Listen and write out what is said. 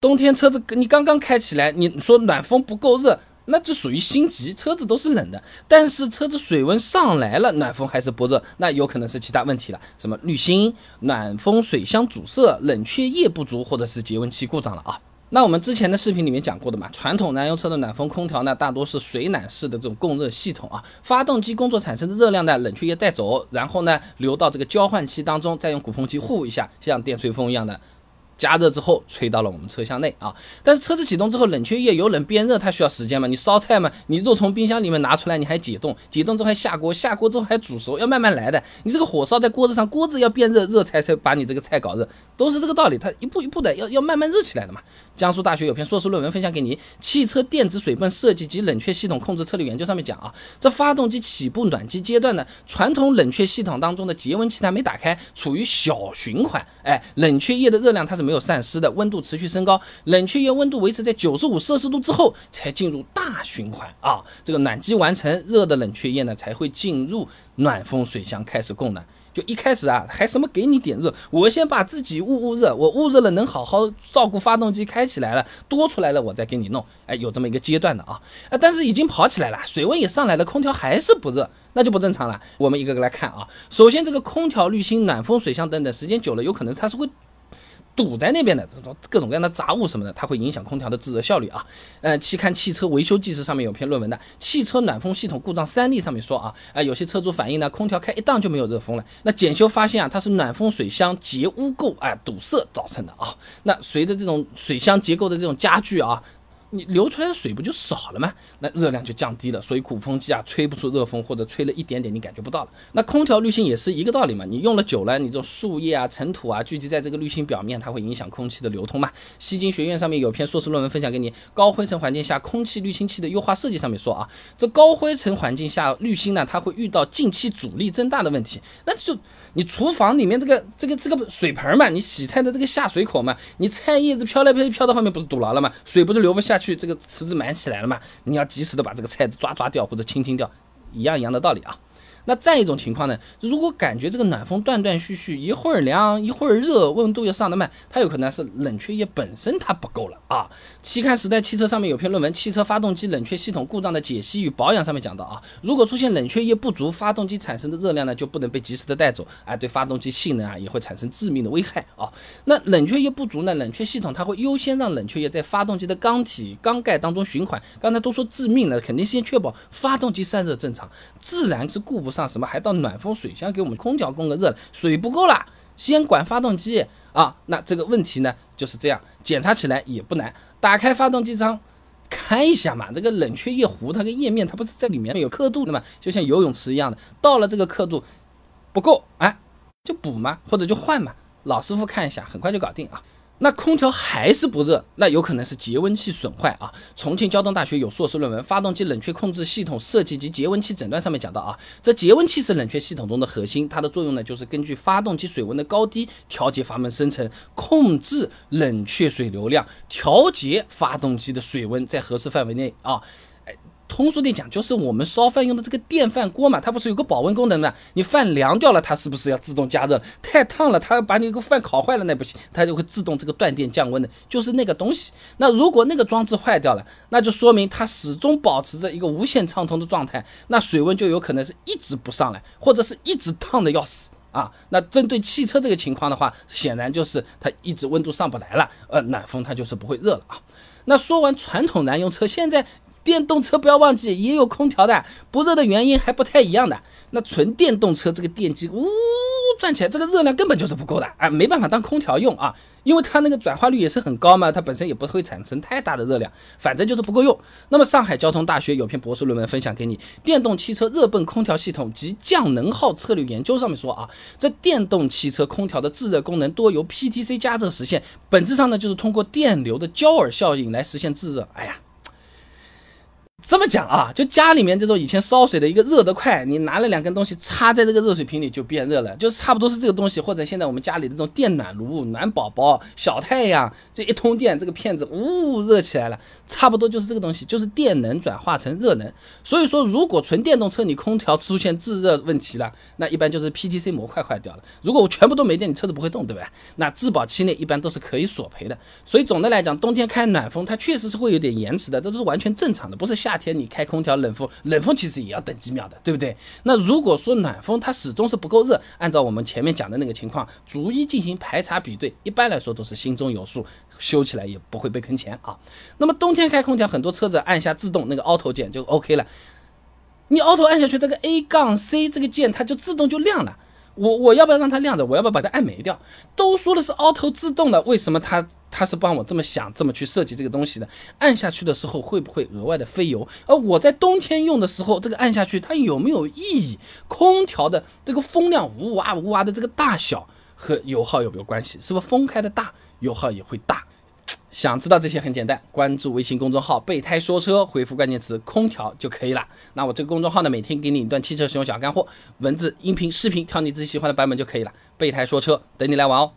冬天车子你刚刚开起来，你说暖风不够热，那就属于心急，车子都是冷的。但是车子水温上来了，暖风还是不热，那有可能是其他问题了，什么滤芯、暖风水箱阻塞、冷却液不足，或者是节温器故障了啊。那我们之前的视频里面讲过的嘛，传统燃油车的暖风空调呢，大多是水暖式的这种供热系统啊，发动机工作产生的热量呢，冷却液带走，然后呢流到这个交换器当中，再用鼓风机呼一下，像电吹风一样的。加热之后吹到了我们车厢内啊，但是车子启动之后，冷却液由冷变热，它需要时间嘛？你烧菜嘛？你肉从冰箱里面拿出来，你还解冻，解冻之后还下锅，下锅之后还煮熟，要慢慢来的。你这个火烧在锅子上，锅子要变热，热才才把你这个菜搞热，都是这个道理。它一步一步的要要慢慢热起来的嘛。江苏大学有篇硕士论文分享给你，《汽车电子水泵设计及冷却系统控制策略研究》上面讲啊，这发动机起步暖机阶段呢，传统冷却系统当中的节温器它没打开，处于小循环，哎，冷却液的热量它是没没有散失的，温度持续升高，冷却液温度维持在九十五摄氏度之后才进入大循环啊，这个暖机完成，热的冷却液呢才会进入暖风水箱开始供暖。就一开始啊，还什么给你点热，我先把自己捂捂热，我捂热了能好好照顾发动机开起来了，多出来了我再给你弄，哎，有这么一个阶段的啊，啊，但是已经跑起来了，水温也上来了，空调还是不热，那就不正常了。我们一个个来看啊，首先这个空调滤芯、暖风水箱等等，时间久了有可能它是会。堵在那边的这种各种各样的杂物什么的，它会影响空调的制热效率啊。呃，期刊《汽车维修技师》上面有篇论文的《汽车暖风系统故障三例》上面说啊，啊，有些车主反映呢，空调开一档就没有热风了。那检修发现啊，它是暖风水箱结污垢啊堵塞造成的啊。那随着这种水箱结构的这种加剧啊。你流出来的水不就少了吗？那热量就降低了，所以鼓风机啊吹不出热风，或者吹了一点点你感觉不到了。那空调滤芯也是一个道理嘛，你用了久了，你这种树叶啊、尘土啊聚集在这个滤芯表面，它会影响空气的流通嘛。西京学院上面有篇硕士论文分享给你，高灰尘环境下空气滤清器的优化设计上面说啊，这高灰尘环境下滤芯呢，它会遇到进气阻力增大的问题。那就你厨房里面这个这个这个水盆嘛，你洗菜的这个下水口嘛，你菜叶子飘来飘去飘到后面不是堵牢了吗？水不是流不下。去这个池子满起来了嘛？你要及时的把这个菜子抓抓掉或者清清掉，一样一样的道理啊。那再一种情况呢？如果感觉这个暖风断断续续，一会儿凉一会儿热，温度又上得慢，它有可能是冷却液本身它不够了啊。期刊《时代汽车》上面有篇论文《汽车发动机冷却系统故障的解析与保养》上面讲到啊，如果出现冷却液不足，发动机产生的热量呢就不能被及时的带走，哎，对发动机性能啊也会产生致命的危害啊。那冷却液不足呢，冷却系统它会优先让冷却液在发动机的缸体缸盖当中循环。刚才都说致命了，肯定先确保发动机散热正常，自然是顾不。上什么还到暖风水箱给我们空调供个热，水不够了，先管发动机啊。那这个问题呢就是这样，检查起来也不难，打开发动机舱看一下嘛。这个冷却液壶它个液面它不是在里面有刻度的嘛，就像游泳池一样的，到了这个刻度不够，哎，就补嘛，或者就换嘛。老师傅看一下，很快就搞定啊。那空调还是不热，那有可能是节温器损坏啊。重庆交通大学有硕士论文《发动机冷却控制系统设计及节温器诊断》上面讲到啊，这节温器是冷却系统中的核心，它的作用呢就是根据发动机水温的高低调节阀门生成，控制冷却水流量，调节发动机的水温在合适范围内啊。通俗点讲，就是我们烧饭用的这个电饭锅嘛，它不是有个保温功能嘛？你饭凉掉了，它是不是要自动加热？太烫了，它要把你个饭烤坏了，那不行，它就会自动这个断电降温的，就是那个东西。那如果那个装置坏掉了，那就说明它始终保持着一个无限畅通的状态，那水温就有可能是一直不上来，或者是一直烫的要死啊。那针对汽车这个情况的话，显然就是它一直温度上不来了，呃，暖风它就是不会热了啊。那说完传统燃油车，现在。电动车不要忘记也有空调的，不热的原因还不太一样的。那纯电动车这个电机呜转起来，这个热量根本就是不够的啊，没办法当空调用啊，因为它那个转化率也是很高嘛，它本身也不会产生太大的热量，反正就是不够用。那么上海交通大学有篇博士论文分享给你，《电动汽车热泵空调系统及降能耗策略研究》上面说啊，这电动汽车空调的制热功能多由 PTC 加热实现，本质上呢就是通过电流的焦耳效应来实现制热。哎呀。这么讲啊，就家里面这种以前烧水的一个热得快，你拿了两根东西插在这个热水瓶里就变热了，就是差不多是这个东西，或者现在我们家里的这种电暖炉、暖宝宝、小太阳，这一通电，这个片子呜热起来了，差不多就是这个东西，就是电能转化成热能。所以说，如果纯电动车你空调出现制热问题了，那一般就是 PTC 模块坏掉了。如果我全部都没电，你车子不会动，对吧？那质保期内一般都是可以索赔的。所以总的来讲，冬天开暖风它确实是会有点延迟的，这都是完全正常的，不是瞎。夏天你开空调冷风，冷风其实也要等几秒的，对不对？那如果说暖风它始终是不够热，按照我们前面讲的那个情况，逐一进行排查比对，一般来说都是心中有数，修起来也不会被坑钱啊。那么冬天开空调，很多车子按下自动那个 Auto 键就 OK 了，你 Auto 按下去，这个 A 杠 C 这个键它就自动就亮了。我我要不要让它亮着？我要不要把它按没掉？都说的是 auto 自动的，为什么它它是帮我这么想这么去设计这个东西的？按下去的时候会不会额外的费油？而我在冬天用的时候，这个按下去它有没有意义？空调的这个风量呜哇呜哇的这个大小和油耗有没有关系？是不是风开的大，油耗也会大？想知道这些很简单，关注微信公众号“备胎说车”，回复关键词“空调”就可以了。那我这个公众号呢，每天给你一段汽车使用小干货，文字、音频、视频，挑你自己喜欢的版本就可以了。备胎说车，等你来玩哦。